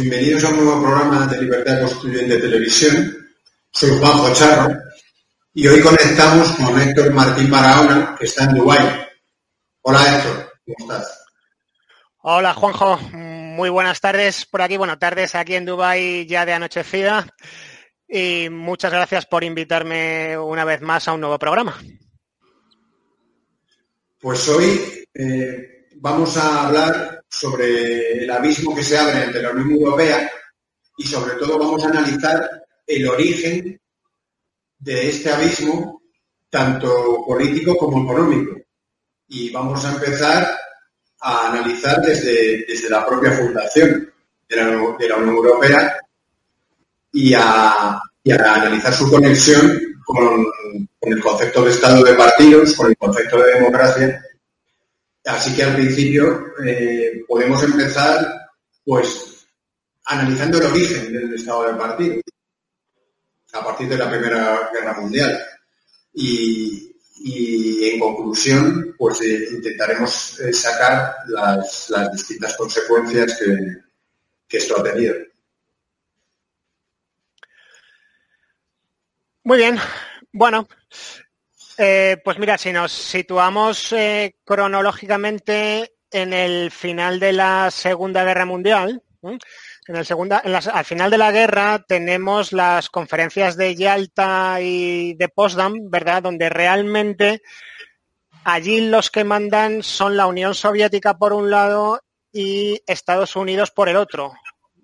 bienvenidos a un nuevo programa de Libertad Constituyente Televisión. Soy Juanjo Charro y hoy conectamos con Héctor Martín Barahona, que está en Dubái. Hola Héctor, ¿cómo estás? Hola Juanjo, muy buenas tardes por aquí, bueno, tardes aquí en Dubái ya de anochecida y muchas gracias por invitarme una vez más a un nuevo programa. Pues hoy eh, vamos a hablar sobre el abismo que se abre entre la Unión Europea y sobre todo vamos a analizar el origen de este abismo, tanto político como económico. Y vamos a empezar a analizar desde, desde la propia fundación de la, Unión Europea y a, y a, analizar su conexión con, con el concepto de Estado de partidos, con el concepto de democracia Así que al principio eh, podemos empezar pues analizando el origen del Estado del partido a partir de la Primera Guerra Mundial. Y, en conclusión, pues eh, intentaremos eh, sacar las, distintas consecuencias que esto ha tenido. Muy bien. Bueno, eh, pues mira, si nos situamos eh, cronológicamente en el final de la Segunda Guerra Mundial, en el segunda, al final de la guerra tenemos las conferencias de Yalta y de Potsdam, ¿verdad? Donde realmente allí los que mandan son la Unión Soviética por un lado y Estados Unidos por el otro,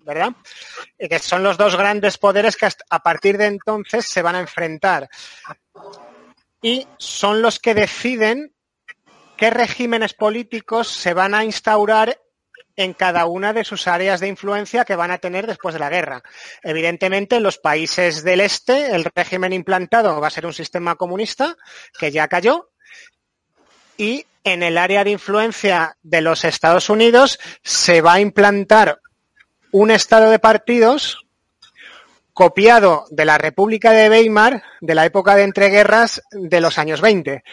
¿verdad? Que son los dos grandes poderes que a partir de entonces se van a enfrentar y son los que deciden qué regímenes políticos se van a instaurar en cada una de sus áreas de influencia que van a tener después de la guerra. Evidentemente, en los países del este, el régimen implantado va a ser un sistema comunista que ya cayó y en el área de influencia de los Estados Unidos se va a implantar un estado de partidos copiado de la República de Weimar de la época de entreguerras de los años 20.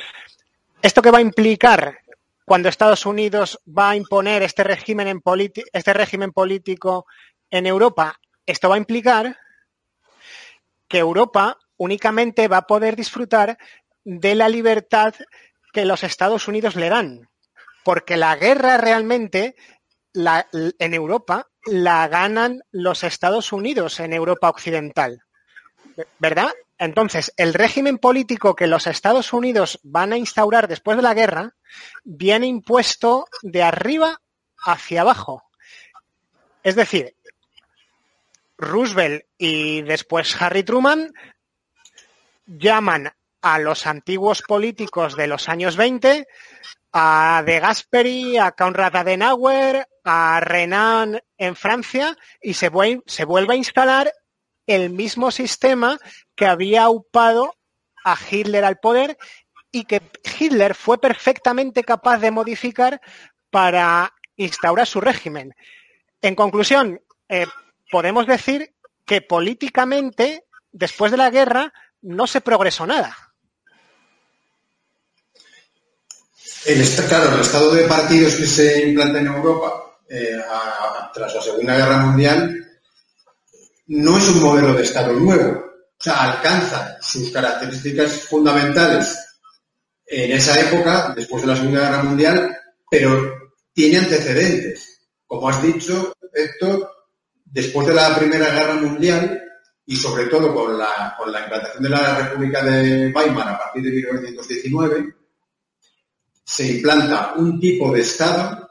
¿Esto qué va a implicar cuando Estados Unidos va a imponer este régimen, en este régimen político en Europa? Esto va a implicar que Europa únicamente va a poder disfrutar de la libertad que los Estados Unidos le dan, porque la guerra realmente en Europa la ganan los Estados Unidos en Europa Occidental. ¿Verdad? Entonces, el régimen político que los Estados Unidos van a instaurar después de la guerra viene impuesto de arriba hacia abajo. Es decir, Roosevelt y después Harry Truman llaman a los antiguos políticos de los años 20, a De Gasperi, a Conrad Adenauer, a Renan en Francia y se, vuelve, se vuelve a instalar el mismo sistema que había upado a Hitler al poder y que Hitler fue perfectamente capaz de modificar para instaurar su régimen. En conclusión, eh, podemos decir que políticamente, después de la guerra, no se progresó nada. El, claro, el estado de partidos que se implanta en Europa eh, tras la Segunda Guerra Mundial, no es un modelo de Estado nuevo. O sea, alcanza sus características fundamentales en esa época, después de la Segunda Guerra Mundial, pero tiene antecedentes. Como has dicho, Héctor, después de la Primera Guerra Mundial y sobre todo con la, con la implantación de la República de Weimar a partir de 1919, se implanta un tipo de Estado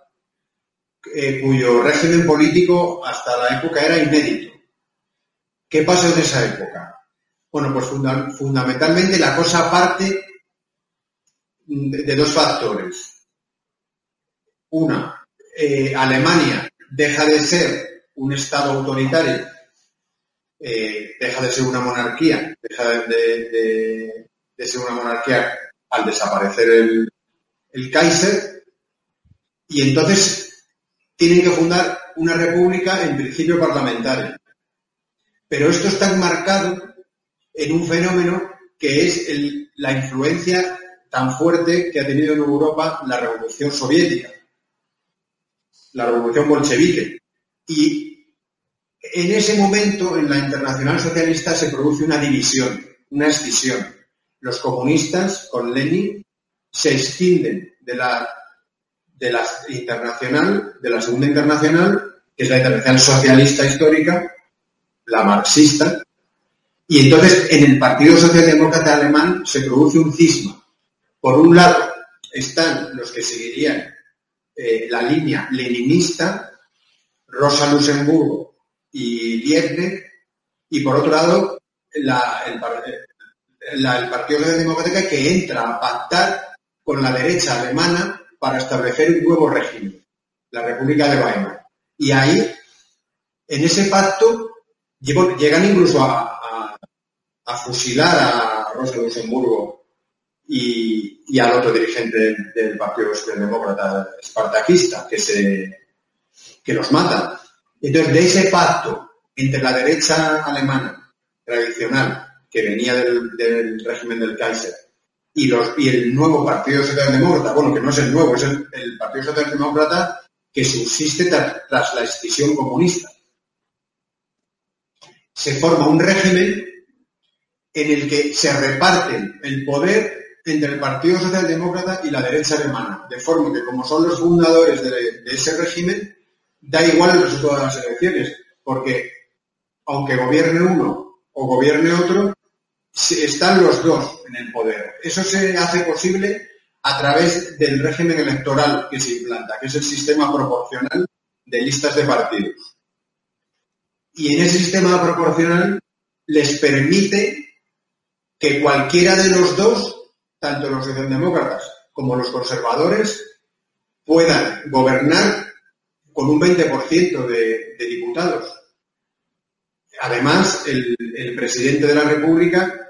eh, cuyo régimen político hasta la época era inédito. ¿Qué pasó en esa época? Bueno, pues fundamentalmente la cosa parte de, dos factores. Una, eh, Alemania deja de ser un Estado autoritario, eh, deja de ser una monarquía, deja de, ser una monarquía al desaparecer el, el Kaiser, y entonces tienen que fundar una república en principio parlamentaria. Pero esto está enmarcado en un fenómeno que es la influencia tan fuerte que ha tenido en Europa la revolución soviética, la revolución bolchevique. Y en ese momento, en la internacional socialista, se produce una división, una escisión. Los comunistas, con Lenin, se escinden de la, de la internacional, de la segunda internacional, que es la internacional socialista histórica, la marxista, y entonces en el Partido Socialdemócrata Alemán se produce un cisma. Por un lado están los que seguirían eh, la línea leninista, Rosa Luxemburgo y Liebknecht, y por otro lado la, el, el Partido Socialdemócrata que entra a pactar con la derecha alemana para establecer un nuevo régimen, la República de Weimar. Y ahí, en ese pacto, llegan incluso a, fusilar a Rosa Luxemburgo y, al otro dirigente del, Partido Demócrata espartaquista, que, se, que los mata. Entonces, de ese pacto entre la derecha alemana tradicional, que venía del, del régimen del Kaiser, y, el nuevo Partido Socialdemócrata, bueno, que no es el nuevo, es el, Partido Socialdemócrata que subsiste tras la escisión comunista. Se forma un régimen en el que se reparten el poder entre el Partido Socialdemócrata y la derecha alemana, de forma que como son los fundadores de, de ese régimen, da igual el resultado de las elecciones, porque aunque gobierne uno o gobierne otro, están los dos en el poder. Eso se hace posible a través del régimen electoral que se implanta, que es el sistema proporcional de listas de partidos. Y en ese sistema proporcional les permite que cualquiera de los dos, tanto los socialdemócratas como los conservadores, puedan gobernar con un 20% de, de, diputados. Además, el, presidente de la República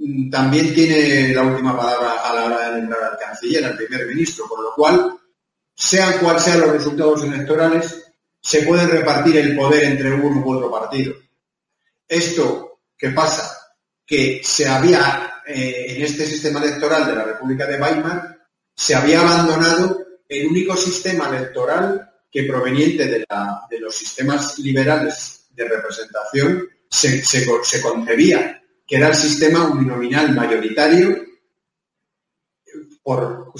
Mm, también tiene la última palabra a la hora de nombrar al canciller, al primer ministro, por lo cual, sean cuales sean los resultados electorales, se puede repartir el poder entre uno u otro partido. Esto, ¿qué pasa? Que se había, eh, en este sistema electoral de la República de Weimar, se había abandonado el único sistema electoral que proveniente de, los sistemas liberales de representación se, se concebía que era el sistema uninominal mayoritario por,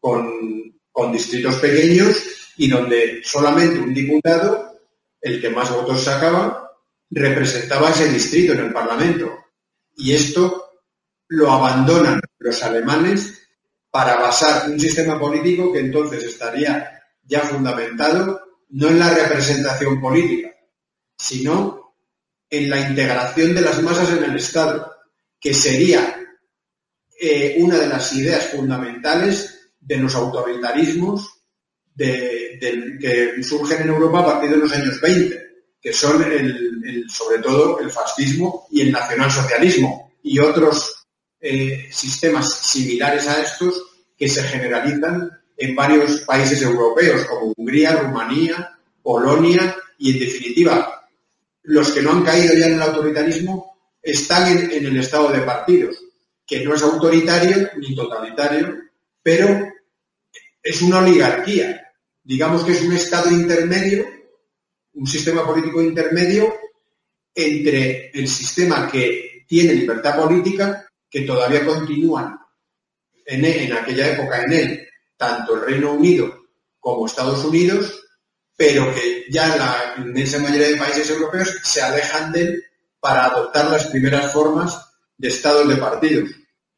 con, distritos pequeños y donde solamente un diputado, el que más votos sacaba, representaba ese distrito en el Parlamento. Y esto lo abandonan los alemanes para basar un sistema político que entonces estaría ya fundamentado no en la representación política, sino en la integración de las masas en el Estado, que sería eh, una de las ideas fundamentales de los autoritarismos que surgen en Europa a partir de los años 20, que son sobre todo el fascismo y el nacionalsocialismo y otros eh, sistemas similares a estos que se generalizan en varios países europeos como Hungría, Rumanía, Polonia y en definitiva los que no han caído ya en el autoritarismo están en, el estado de partidos, que no es autoritario ni totalitario, pero es una oligarquía. Digamos que es un estado intermedio, un sistema político intermedio entre el sistema que tiene libertad política, que todavía continúan en, aquella época en él, tanto el Reino Unido como Estados Unidos, pero que ya la inmensa mayoría de países europeos se alejan de él para adoptar las primeras formas de estados de partidos.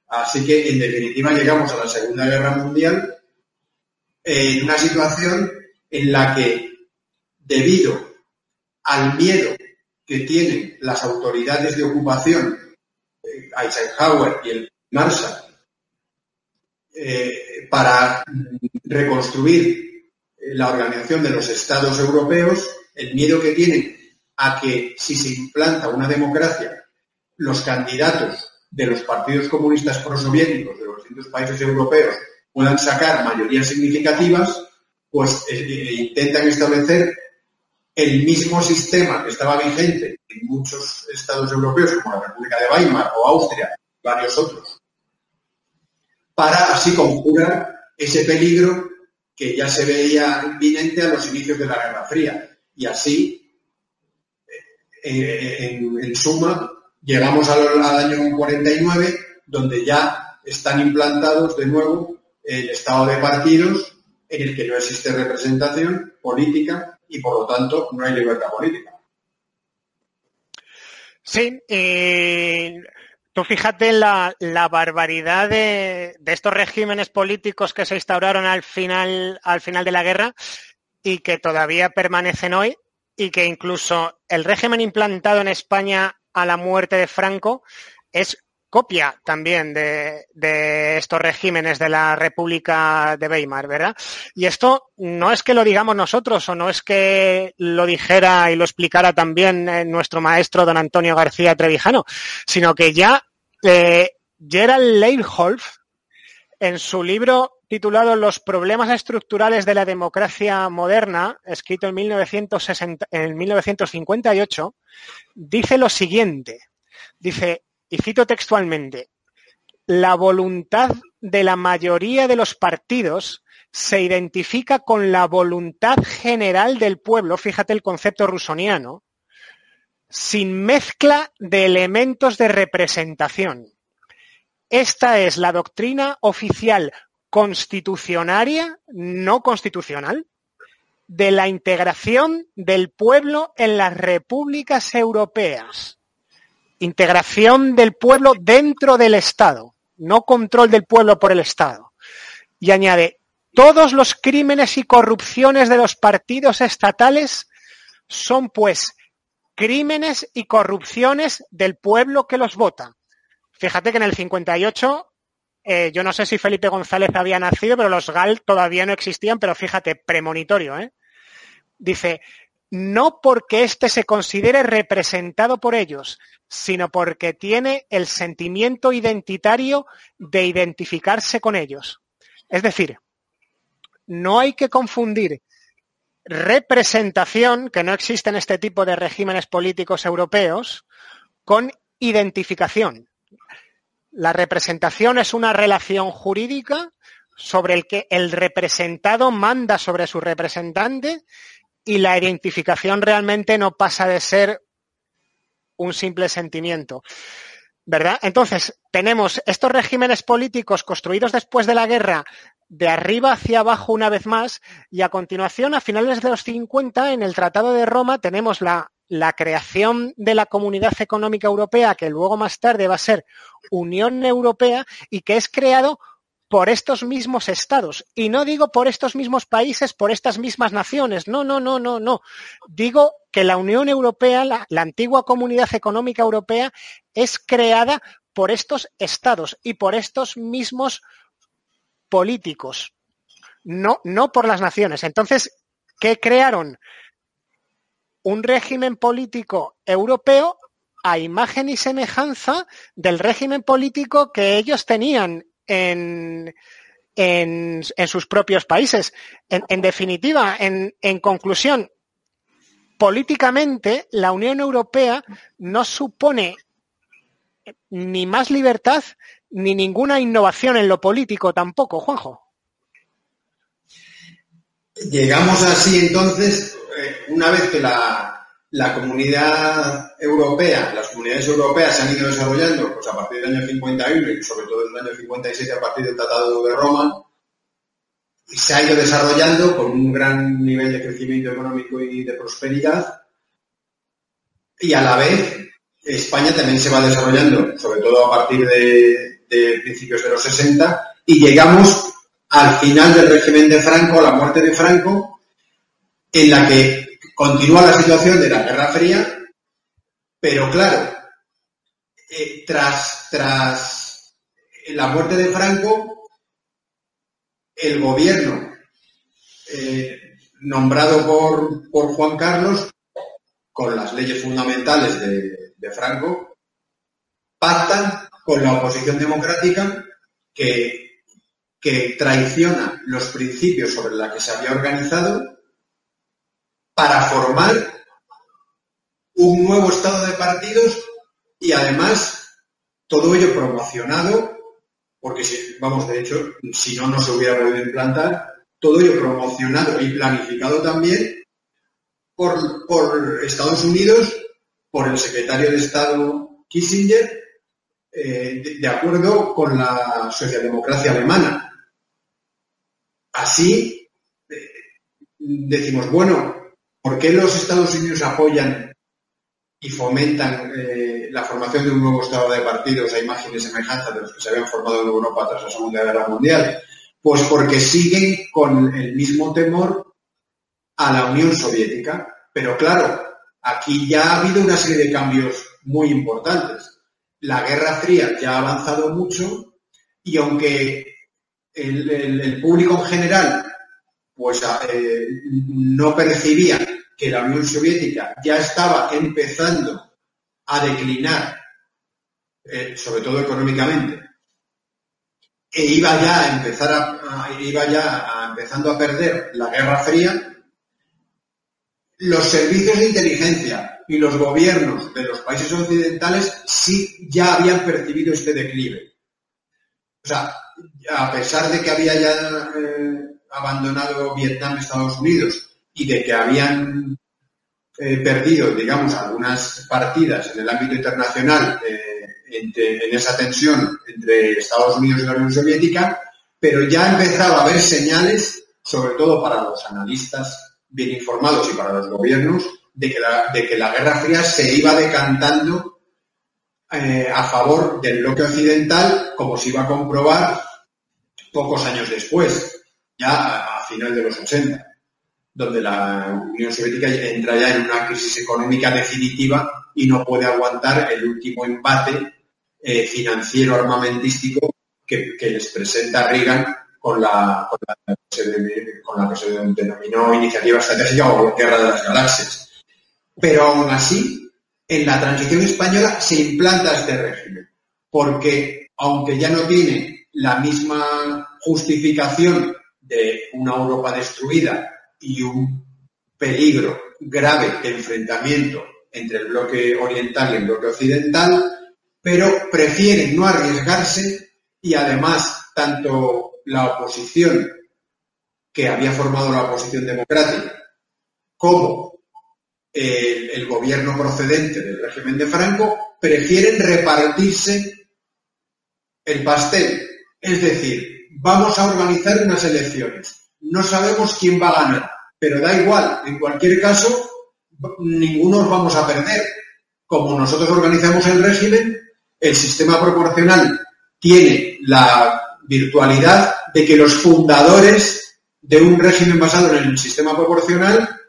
Así que, en definitiva, llegamos a la Segunda Guerra Mundial en una situación en la que, debido al miedo que tienen las autoridades de ocupación, eh, Eisenhower y el Marshall, eh, para reconstruir la organización de los estados europeos, el miedo que tienen a que si se implanta una democracia, los candidatos de los partidos comunistas prosoviéticos de los distintos países europeos puedan sacar mayorías significativas, pues eh, eh, intentan establecer el mismo sistema que estaba vigente en muchos estados europeos, como la República de Weimar o Austria y varios otros, para así conjurar ese peligro que ya se veía inminente a los inicios de la Guerra Fría. Y así, eh, en, suma, llegamos al, al año 49, donde ya están implantados de nuevo el estado de partidos en el que no existe representación política y por lo tanto no hay libertad política. Sí, fíjate la, la barbaridad de, estos regímenes políticos que se instauraron al final, al final de la guerra y que todavía permanecen hoy y que incluso el régimen implantado en España a la muerte de Franco es copia también de, estos regímenes de la República de Weimar, ¿verdad? Y esto no es que lo digamos nosotros o no es que lo dijera y lo explicara también eh, nuestro maestro don Antonio García Trevijano, sino que ya Gerald Leirholf, en su libro titulado Los problemas estructurales de la democracia moderna, escrito en, 1960, en 1958, dice lo siguiente. Dice, y cito textualmente, la voluntad de la mayoría de los partidos se identifica con la voluntad general del pueblo, fíjate el concepto rusoniano, sin mezcla de elementos de representación. Esta es la doctrina oficial constitucionaria, no constitucional, de la integración del pueblo en las repúblicas europeas integración del pueblo dentro del Estado, no control del pueblo por el Estado. Y añade, todos los crímenes y corrupciones de los partidos estatales son pues crímenes y corrupciones del pueblo que los vota. Fíjate que en el 58, eh, yo no sé si Felipe González había nacido, pero los GAL todavía no existían, pero fíjate, premonitorio, ¿eh? Dice, no porque éste se considere representado por ellos, sino porque tiene el sentimiento identitario de identificarse con ellos. Es decir, no hay que confundir representación, que no existe en este tipo de regímenes políticos europeos, con identificación. La representación es una relación jurídica sobre el que el representado manda sobre su representante y la identificación realmente no pasa de ser un simple sentimiento. ¿Verdad? Entonces, tenemos estos regímenes políticos construidos después de la guerra de arriba hacia abajo una vez más y a continuación, a finales de los 50, en el Tratado de Roma tenemos la, la creación de la Comunidad Económica Europea, que luego más tarde va a ser Unión Europea y que es creado por estos mismos estados. Y no digo por estos mismos países, por estas mismas naciones. No, no, no, no, no. Digo que la Unión Europea, la, antigua Comunidad Económica Europea, es creada por estos estados y por estos mismos políticos. No, no por las naciones. Entonces, ¿qué crearon? Un régimen político europeo a imagen y semejanza del régimen político que ellos tenían en, en, sus propios países. En, definitiva, en, en conclusión, políticamente la Unión Europea no supone ni más libertad ni ninguna innovación en lo político tampoco, Juanjo. Llegamos así entonces, eh, una vez que la, la comunidad europea, las comunidades europeas se han ido desarrollando pues, a partir del año 51 y sobre todo del año 57 a partir del Tratado de Roma, se ha ido desarrollando con un gran nivel de crecimiento económico y de prosperidad y a la vez España también se va desarrollando, sobre todo a partir de, de principios de los 60 y llegamos al final del régimen de Franco, la muerte de Franco, en la que continúa la situación de la Guerra Fría, pero claro, eh, tras, tras la muerte de Franco, el gobierno eh, nombrado por, por, Juan Carlos, con las leyes fundamentales de, de Franco, pactan con la oposición democrática que, que traiciona los principios sobre los que se había organizado para formar un nuevo estado de partidos y además todo ello promocionado, porque si, vamos, de hecho, si no, no se hubiera podido implantar, todo ello promocionado y planificado también por, por Estados Unidos, por el secretario de Estado Kissinger eh, de, acuerdo con la socialdemocracia alemana. Así eh, decimos, bueno, ¿por qué los Estados Unidos apoyan y fomentan eh, la formación de un nuevo estado de partidos a imagen y semejanza de los que se habían formado en Europa tras la Segunda Guerra Mundial? Pues porque siguen con el mismo temor a la Unión Soviética. Pero claro, aquí ya ha habido una serie de cambios muy importantes la Guerra Fría ya ha avanzado mucho y aunque el, público en general pues eh, no percibía que la Unión Soviética ya estaba empezando a declinar, eh, sobre todo económicamente, e iba ya a empezar a, iba ya empezando a perder la Guerra Fría, los servicios de inteligencia y los gobiernos de los países occidentales sí ya habían percibido este declive. O sea, a pesar de que había ya eh, abandonado Vietnam Estados Unidos y de que habían eh, perdido, digamos, algunas partidas en el ámbito internacional eh, en esa tensión entre Estados Unidos y la Unión Soviética, pero ya empezaba a haber señales, sobre todo para los analistas bien informados y para los gobiernos, de que la, de que la Guerra Fría se iba decantando eh, a favor del bloque occidental, como se iba a comprobar pocos años después, ya a, final de los 80, donde la Unión Soviética entra ya en una crisis económica definitiva y no puede aguantar el último empate eh, financiero armamentístico que, les presenta Reagan con la, con la que se denominó Iniciativa Estratégica o Guerra de las Galaxias pero aún así, en la transición española se implanta este régimen, porque aunque ya no tiene la misma justificación de una Europa destruida y un peligro grave de enfrentamiento entre el bloque oriental y el bloque occidental, pero prefieren no arriesgarse y además tanto la oposición que había formado la oposición democrática como el, gobierno procedente del régimen de Franco prefieren repartirse el pastel. Es decir, vamos a organizar unas elecciones. No sabemos quién va a ganar, pero da igual. En cualquier caso, ninguno nos vamos a perder. Como nosotros organizamos el régimen, el sistema proporcional tiene la virtualidad de que los fundadores de un régimen basado en el sistema proporcional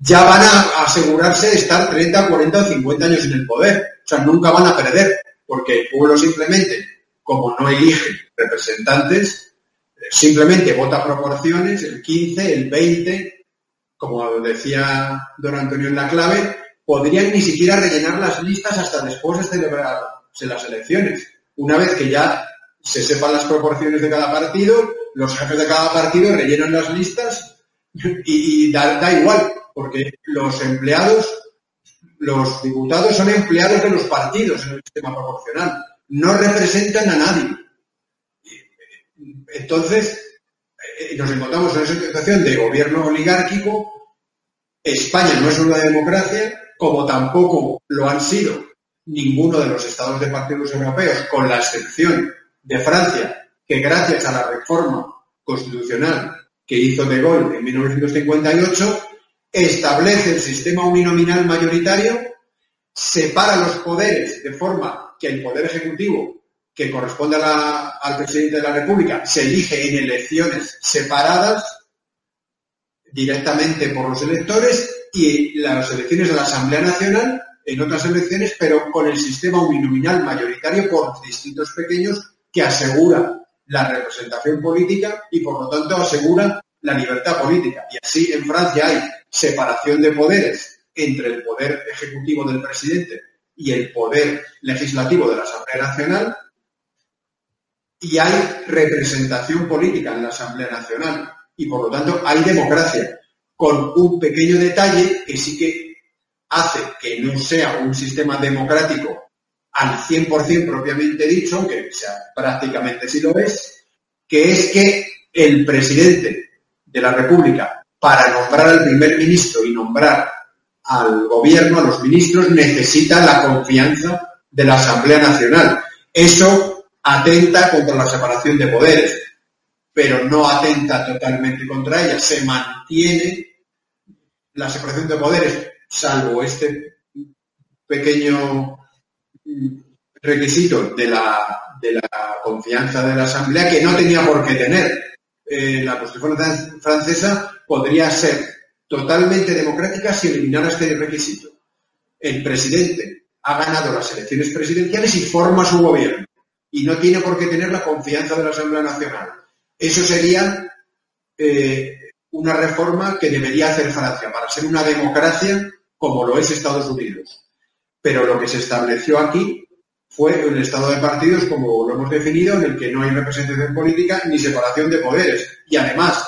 ya van a asegurarse de estar 30, 40 o 50 años en el poder. O sea, nunca van a perder, porque el pueblo simplemente, como no elige representantes, simplemente vota proporciones, el 15, el 20, como decía don Antonio en la clave, podrían ni siquiera rellenar las listas hasta después de celebrarse las elecciones. Una vez que ya se sepan las proporciones de cada partido, los jefes de cada partido rellenan las listas y, da igual, porque los empleados, los diputados son empleados de los partidos en el sistema proporcional, no representan a nadie. Entonces, eh, nos encontramos en esa situación de gobierno oligárquico. España no es una democracia, como tampoco lo han sido ninguno de los estados de partidos europeos, con la excepción de Francia, que gracias a la reforma constitucional que hizo De Gaulle en 1958, establece el sistema uninominal mayoritario, separa los poderes de forma que el poder ejecutivo, que corresponde al presidente de la República, se elige en elecciones separadas directamente por los electores y las elecciones de la Asamblea Nacional en otras elecciones, pero con el sistema uninominal mayoritario por distritos pequeños que asegura la representación política y por lo tanto asegura la libertad política. Y así en Francia hay separación de poderes entre el poder ejecutivo del presidente y el poder legislativo de la Asamblea Nacional y hay representación política en la Asamblea Nacional y por lo tanto hay democracia con un pequeño detalle que sí que hace que no sea un sistema democrático al 100% propiamente dicho, aunque sea, prácticamente sí lo es, que es que el presidente de la República, para nombrar al primer ministro y nombrar al gobierno, a los ministros, necesita la confianza de la Asamblea Nacional. Eso atenta contra la separación de poderes, pero no atenta totalmente contra ella. Se mantiene la separación de poderes, salvo este pequeño requisito de la, de la confianza de la Asamblea que no tenía por qué tener. Eh, la Constitución francesa podría ser totalmente democrática si eliminara este requisito. El presidente ha ganado las elecciones presidenciales y forma su gobierno y no tiene por qué tener la confianza de la Asamblea Nacional. Eso sería eh, una reforma que debería hacer Francia para ser una democracia como lo es Estados Unidos. Pero lo que se estableció aquí fue un estado de partidos, como lo hemos definido, en el que no hay representación política ni separación de poderes. Y además,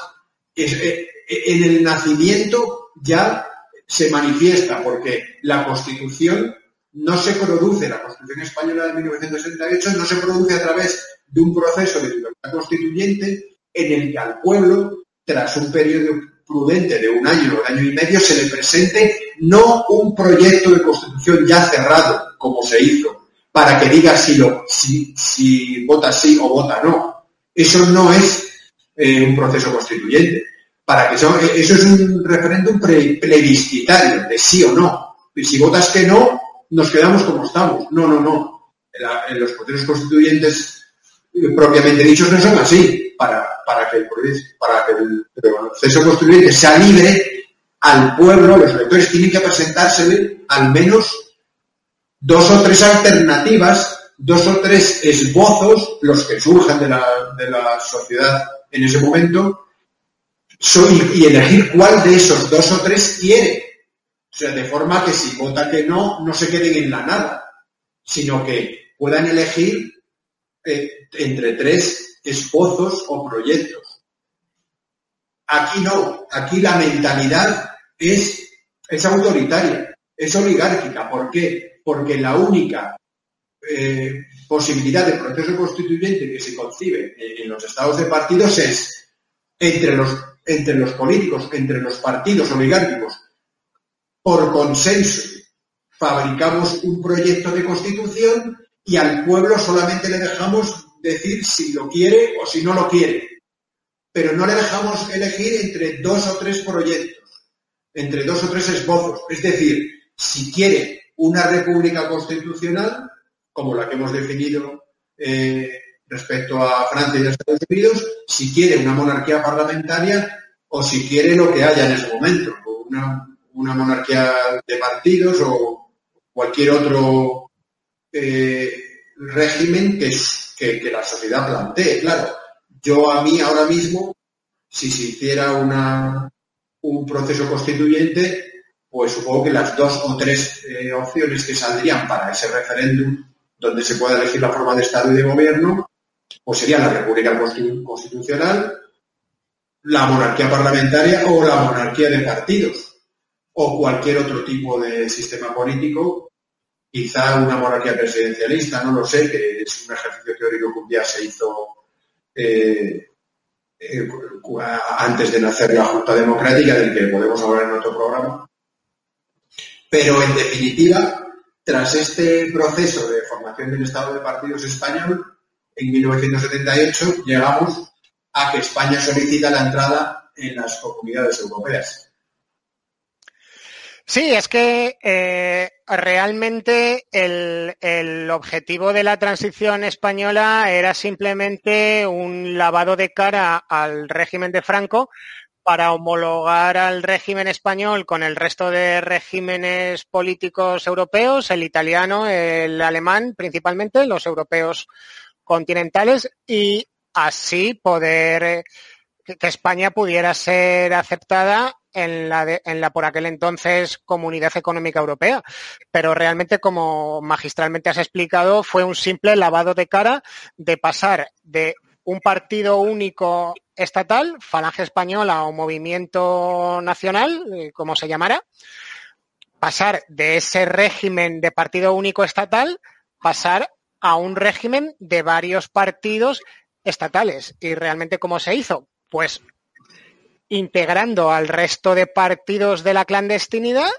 eh, en el nacimiento ya se manifiesta, porque la Constitución no se produce, la Constitución española de 1978 no se produce a través de un proceso de libertad constituyente en el que al pueblo, tras un periodo prudente de un año o un año y medio se le presente no un proyecto de constitución ya cerrado, como se hizo, para que diga si, lo, si, si vota sí o vota no. Eso no es eh, un proceso constituyente. Para que eso, eso es un referéndum plebiscitario, de sí o no. Y si votas que no, nos quedamos como estamos. No, no, no. En, los procesos constituyentes eh, propiamente dichos no son así. Para, para que el, para que el proceso constituyente sea libre, al pueblo, los electores tienen que presentársele al menos dos o tres alternativas, dos o tres esbozos, los que surjan de la, sociedad en ese momento, y elegir cuál de esos dos o tres quiere. O sea, de forma que si vota que no, no se queden en la nada, sino que puedan elegir eh, entre tres esbozos o proyectos. Aquí no, aquí la mentalidad es, es autoritaria, es oligárquica. ¿Por qué? Porque la única eh, posibilidad de proceso constituyente que se concibe en, los estados de partidos es entre los, entre los políticos, entre los partidos oligárquicos, por consenso, fabricamos un proyecto de constitución y al pueblo solamente le dejamos decir si lo quiere o si no lo quiere pero no le dejamos elegir entre dos o tres proyectos, entre dos o tres esbozos. Es decir, si quiere una república constitucional, como la que hemos definido eh, respecto a Francia y a Estados Unidos, si quiere una monarquía parlamentaria o si quiere lo que haya en ese momento, una, monarquía de partidos o cualquier otro eh, régimen que, que la sociedad plantee, claro. Yo a mí ahora mismo, si se hiciera una, un proceso constituyente, pues supongo que las dos o tres eh, opciones que saldrían para ese referéndum, donde se pueda elegir la forma de Estado y de gobierno, pues sería la República Constitucional, la monarquía parlamentaria o la monarquía de partidos, o cualquier otro tipo de sistema político, quizá una monarquía presidencialista, no lo sé, que es un ejercicio teórico que un día se hizo eh, eh, antes de nacer la Junta Democrática, del que podemos hablar en otro programa. Pero en definitiva, tras este proceso de formación del Estado de Partidos español, en 1978 llegamos a que España solicita la entrada en las comunidades europeas. Sí, es que eh, realmente el, el, objetivo de la transición española era simplemente un lavado de cara al régimen de Franco para homologar al régimen español con el resto de regímenes políticos europeos, el italiano, el alemán principalmente, los europeos continentales, y así poder eh, que España pudiera ser aceptada en la, en la por aquel entonces Comunidad Económica Europea. Pero realmente, como magistralmente has explicado, fue un simple lavado de cara de pasar de un partido único estatal, Falange Española o Movimiento Nacional, eh, como se llamara, pasar de ese régimen de partido único estatal, pasar a un régimen de varios partidos estatales. ¿Y realmente cómo se hizo? Pues integrando al resto de partidos de la clandestinidad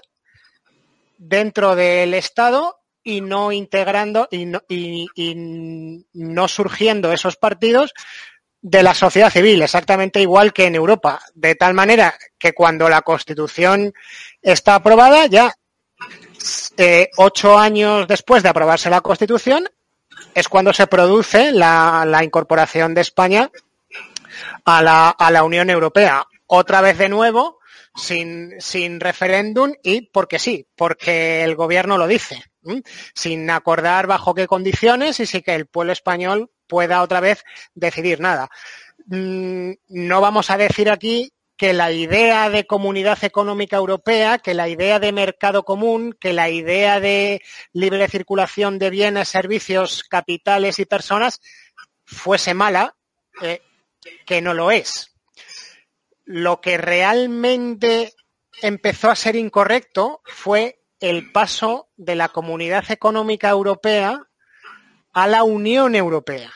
dentro del Estado y no integrando y no, y, no surgiendo esos partidos de la sociedad civil, exactamente igual que en Europa, de tal manera que cuando la Constitución está aprobada, ya eh, ocho años después de aprobarse la Constitución, es cuando se produce la, la incorporación de España a la, a la Unión Europea. Otra vez de nuevo, sin, sin referéndum y porque sí, porque el gobierno lo dice sin acordar bajo qué condiciones y sin que el pueblo español pueda otra vez decidir nada. Mm, no vamos a decir aquí que la idea de comunidad económica europea, que la idea de mercado común, que la idea de libre circulación de bienes, servicios, capitales y personas fuese mala, eh, que no lo es. Lo que realmente empezó a ser incorrecto fue el paso de la Comunidad Económica Europea a la Unión Europea,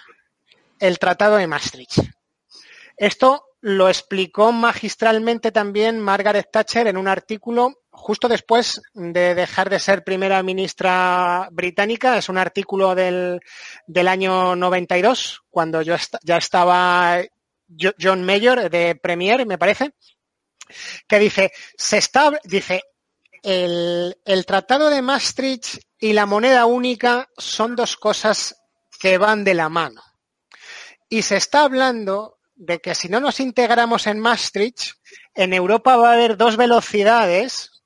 el Tratado de Maastricht. Esto lo explicó magistralmente también Margaret Thatcher en un artículo justo después de dejar de ser primera ministra británica. Es un artículo del, del año 92, cuando yo ya estaba John Mayor de Premier, me parece, que dice, se está, dice, el, Tratado de Maastricht y la moneda única son dos cosas que van de la mano. Y se está hablando de que si no nos integramos en Maastricht, en Europa va a haber dos velocidades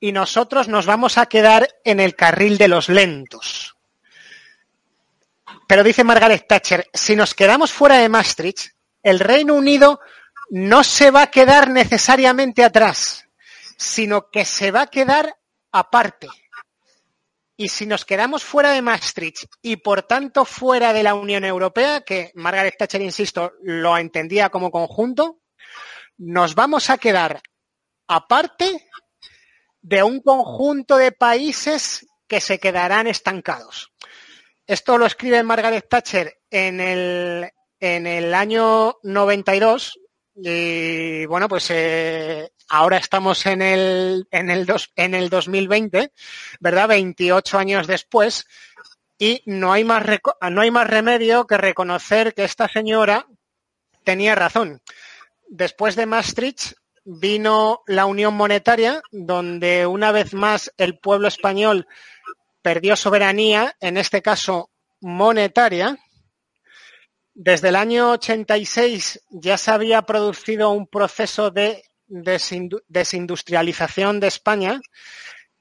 y nosotros nos vamos a quedar en el carril de los lentos. Pero dice Margaret Thatcher, si nos quedamos fuera de Maastricht, el Reino Unido no se va a quedar necesariamente atrás, sino que se va a quedar aparte. Y si nos quedamos fuera de Maastricht y por tanto fuera de la Unión Europea, que Margaret Thatcher, insisto, lo entendía como conjunto, nos vamos a quedar aparte de un conjunto de países que se quedarán estancados. Esto lo escribe Margaret Thatcher en el, en el año 92 y bueno, pues eh, ahora estamos en el, en, el dos, en el 2020, ¿verdad? 28 años después, y no hay, más no hay más remedio que reconocer que esta señora tenía razón. Después de Maastricht vino la Unión Monetaria, donde una vez más el pueblo español perdió soberanía, en este caso monetaria, desde el año 86 ya se había producido un proceso de desindustrialización de España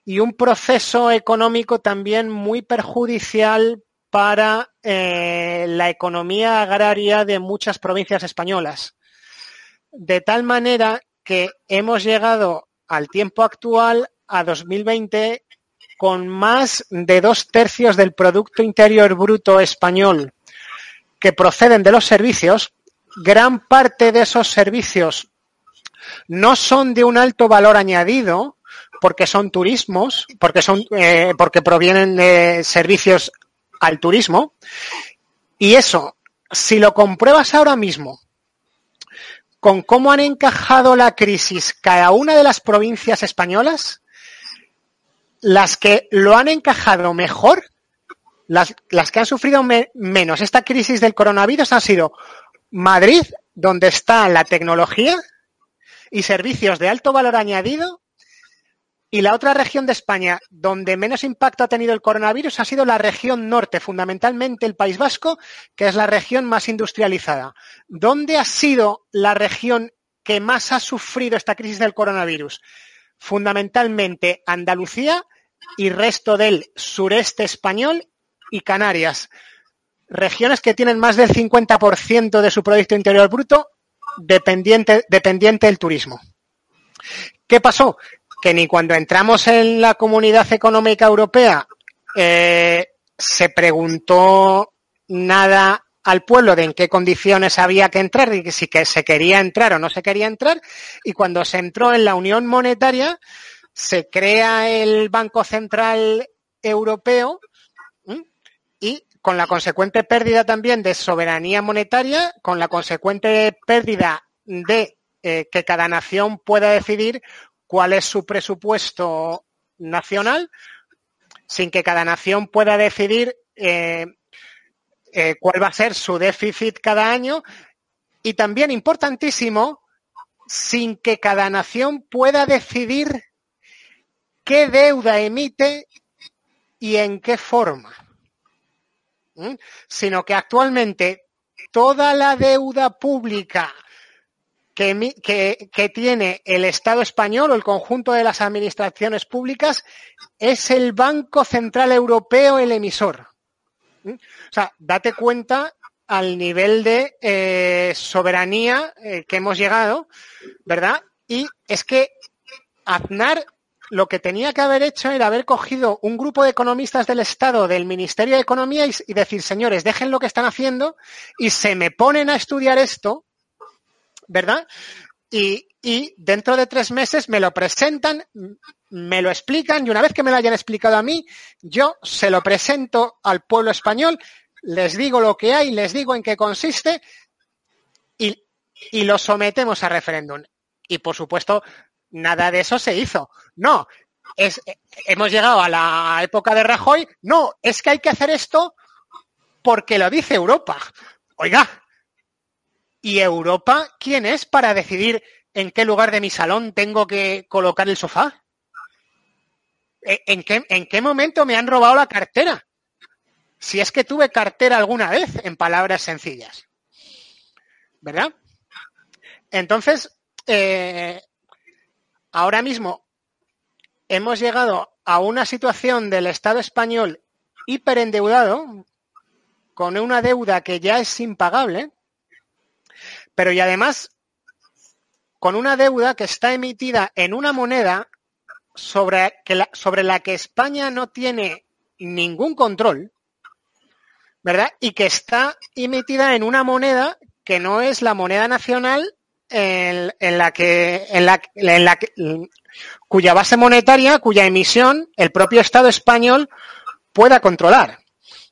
y un proceso económico también muy perjudicial para eh, la economía agraria de muchas provincias españolas. De tal manera que hemos llegado al tiempo actual, a 2020, con más de dos tercios del Producto Interior Bruto español que proceden de los servicios, gran parte de esos servicios no son de un alto valor añadido porque son turismos, porque son, eh, porque provienen de servicios al turismo. Y eso, si lo compruebas ahora mismo con cómo han encajado la crisis cada una de las provincias españolas, las que lo han encajado mejor, las, las que han sufrido menos esta crisis del coronavirus han sido Madrid, donde está la tecnología, y servicios de alto valor añadido. Y la otra región de España donde menos impacto ha tenido el coronavirus ha sido la región norte, fundamentalmente el País Vasco, que es la región más industrializada. ¿Dónde ha sido la región que más ha sufrido esta crisis del coronavirus? Fundamentalmente Andalucía y resto del sureste español y Canarias. Regiones que tienen más del 50% de su Producto Interior Bruto dependiente, dependiente del turismo. ¿Qué pasó? Que ni cuando entramos en la Comunidad Económica Europea eh, se preguntó nada al pueblo de en qué condiciones había que entrar y si que se quería entrar o no se quería entrar. Y cuando se entró en la Unión Monetaria, se crea el Banco Central Europeo y con la consecuente pérdida también de soberanía monetaria, con la consecuente pérdida de eh, que cada nación pueda decidir cuál es su presupuesto nacional, sin que cada nación pueda decidir eh, eh, cuál va a ser su déficit cada año y también importantísimo, sin que cada nación pueda decidir qué deuda emite y en qué forma sino que actualmente toda la deuda pública que, que, tiene el Estado español o el conjunto de las administraciones públicas es el Banco Central Europeo el emisor. O sea, date cuenta al nivel de eh, soberanía eh, que hemos llegado, ¿verdad? Y es que Aznar lo que tenía que haber hecho era haber cogido un grupo de economistas del Estado, del Ministerio de Economía y, decir, señores, dejen lo que están haciendo y se me ponen a estudiar esto, ¿verdad? Y, y, dentro de tres meses me lo presentan, me lo explican y una vez que me lo hayan explicado a mí, yo se lo presento al pueblo español, les digo lo que hay, les digo en qué consiste y, y lo sometemos a referéndum. Y por supuesto, nada de eso se hizo. No, es, hemos llegado a la época de Rajoy. No, es que hay que hacer esto porque lo dice Europa. Oiga, ¿y Europa quién es para decidir en qué lugar de mi salón tengo que colocar el sofá? ¿E, ¿En qué, en qué momento me han robado la cartera? Si es que tuve cartera alguna vez, en palabras sencillas. ¿Verdad? Entonces, eh, ahora mismo hemos llegado a una situación del Estado español hiperendeudado, con una deuda que ya es impagable, pero y además con una deuda que está emitida en una moneda sobre, la, la que España no tiene ningún control, ¿verdad? Y que está emitida en una moneda que no es la moneda nacional en, la que, en la, en la cuya base monetaria, cuya emisión el propio Estado español pueda controlar.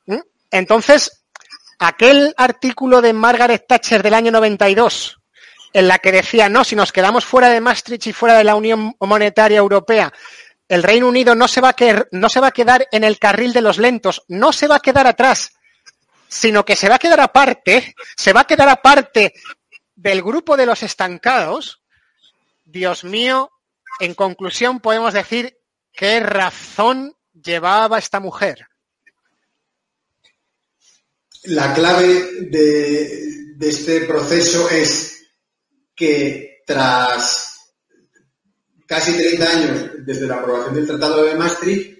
¿Mm? Entonces, aquel artículo de Margaret Thatcher del año 92, en la que decía, no, si nos quedamos fuera de Maastricht y fuera de la Unión Monetaria Europea, el Reino Unido no se va a, no se va a quedar en el carril de los lentos, no se va a quedar atrás, sino que se va a quedar aparte, se va a quedar aparte del grupo de los estancados, Dios mío, en conclusión podemos decir qué razón llevaba esta mujer. La clave de, este proceso es que tras casi 30 años desde la aprobación del Tratado de Maastricht,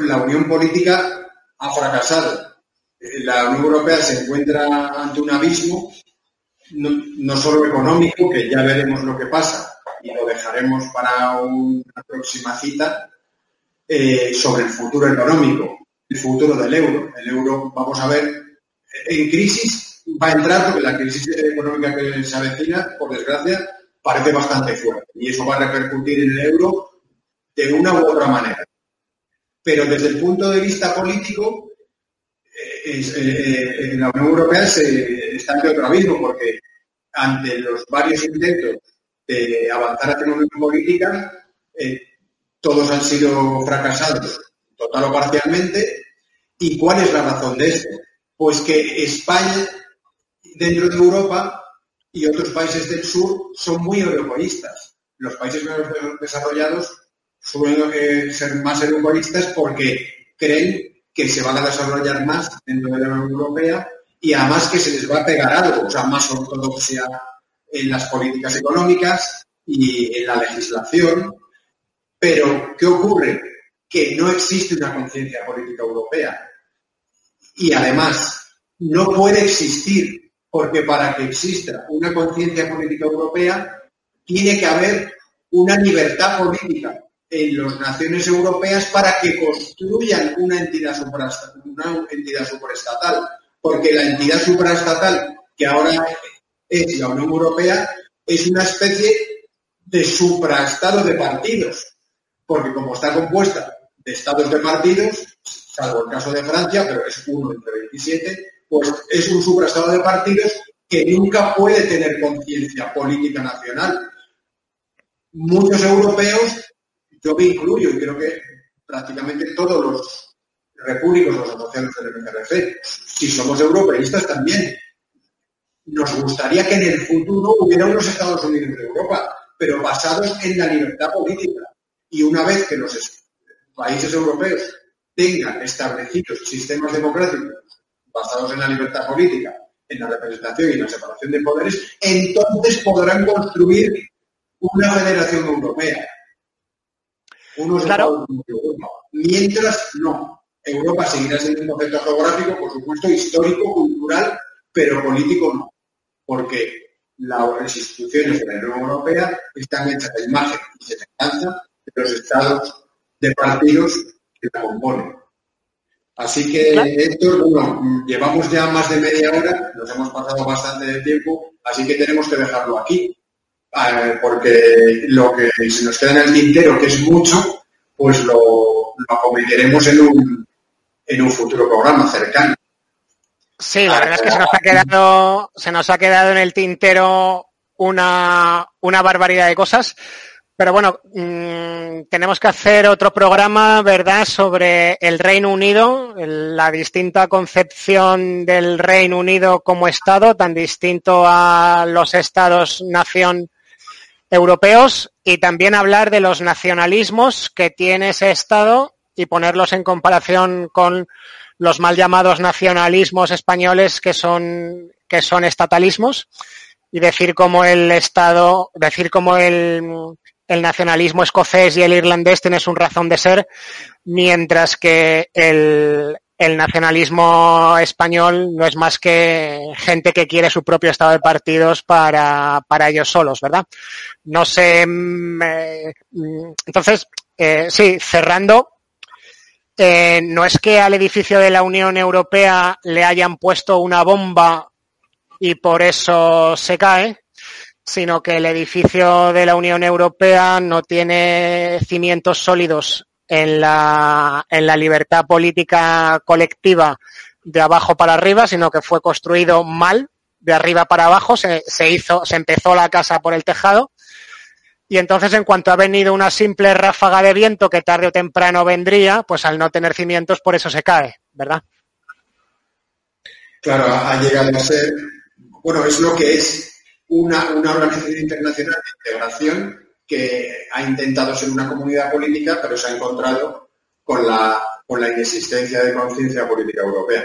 la unión política ha fracasado. La Unión Europea se encuentra ante un abismo no, solo económico, que ya veremos lo que pasa y lo dejaremos para una próxima cita, eh, sobre el futuro económico, el futuro del euro. El euro, vamos a ver, en crisis va a entrar porque la crisis económica que se avecina, por desgracia, parece bastante fuerte y eso va a repercutir en el euro de una u otra manera. Pero desde el punto de vista político, eh, eh, en la Unión Europea se está ante otro abismo porque ante los varios intentos de avanzar hacia una política, eh, todos han sido fracasados, total o parcialmente. ¿Y cuál es la razón de esto? Pues que España, dentro de Europa, y otros países del sur son muy europeístas. Los países menos desarrollados suelen ser más europeístas porque creen que se van a desarrollar más dentro de la Unión Europea y además que se les va a pegar algo, o sea, más ortodoxia en las políticas económicas y en la legislación. Pero, ¿qué ocurre? Que no existe una conciencia política europea. Y además, no puede existir, porque para que exista una conciencia política europea, tiene que haber una libertad política en las naciones europeas para que construyan una entidad, una entidad superestatal, porque la entidad supraestatal que ahora es la Unión Europea es una especie de supraestado de partidos, porque como está compuesta de estados de partidos, salvo el caso de Francia, pero es uno entre 27, pues es un supraestado de partidos que nunca puede tener conciencia política nacional. Muchos europeos yo me incluyo y creo que prácticamente todos los repúblicos, los asociados del MCRC, si somos europeístas también, nos gustaría que en el futuro hubiera unos Estados Unidos de Europa, pero basados en la libertad política. Y una vez que los países europeos tengan establecidos sistemas democráticos basados en la libertad política, en la representación y en la separación de poderes, entonces podrán construir una federación europea claro. Mientras no. Europa seguirá siendo un concepto geográfico, por supuesto, histórico, cultural, pero político no. Porque las instituciones de la Unión Europea están hechas de imagen y semejanza de los estados de partidos que la componen. Así que, Héctor, bueno, llevamos ya más de media hora, nos hemos pasado bastante de tiempo, así que tenemos que dejarlo aquí. Eh, porque lo que se nos queda en el tintero, que es mucho, pues lo, cometeremos en un, en un futuro programa cercano. Sí, la verdad es que se nos ha quedado, se nos ha quedado en el tintero una, una barbaridad de cosas. Pero bueno, mm, tenemos que hacer otro programa, ¿verdad?, sobre el Reino Unido, la distinta concepción del Reino Unido como Estado, tan distinto a los Estados-nación europeos y también hablar de los nacionalismos que tiene ese Estado y ponerlos en comparación con los mal llamados nacionalismos españoles que son, que son estatalismos y decir cómo el Estado, decir cómo el, el nacionalismo escocés y el irlandés tienen su razón de ser, mientras que el, el nacionalismo español no es más que gente que quiere su propio estado de partidos para, para ellos solos, ¿verdad? No sé. Mm, eh, mm, entonces, eh, sí, cerrando, eh, no es que al edificio de la Unión Europea le hayan puesto una bomba y por eso se cae, sino que el edificio de la Unión Europea no tiene cimientos sólidos en la, en la libertad política colectiva de abajo para arriba, sino que fue construido mal, de arriba para abajo, se, se hizo, se empezó la casa por el tejado, y entonces en cuanto ha venido una simple ráfaga de viento que tarde o temprano vendría, pues al no tener cimientos por eso se cae, ¿verdad? Claro, ha llegado a ser, bueno, es lo que es una, una organización internacional de integración que ha intentado ser una comunidad política, pero se ha encontrado con la, con la inexistencia de conciencia política europea.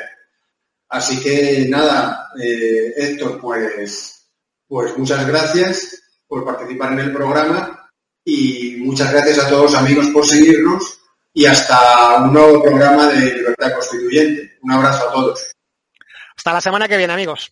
Así que nada, eh, Héctor, pues, pues muchas gracias por participar en el programa y muchas gracias a todos amigos por seguirnos y hasta un nuevo programa de Libertad Constituyente. Un abrazo a todos. Hasta la semana que viene, amigos.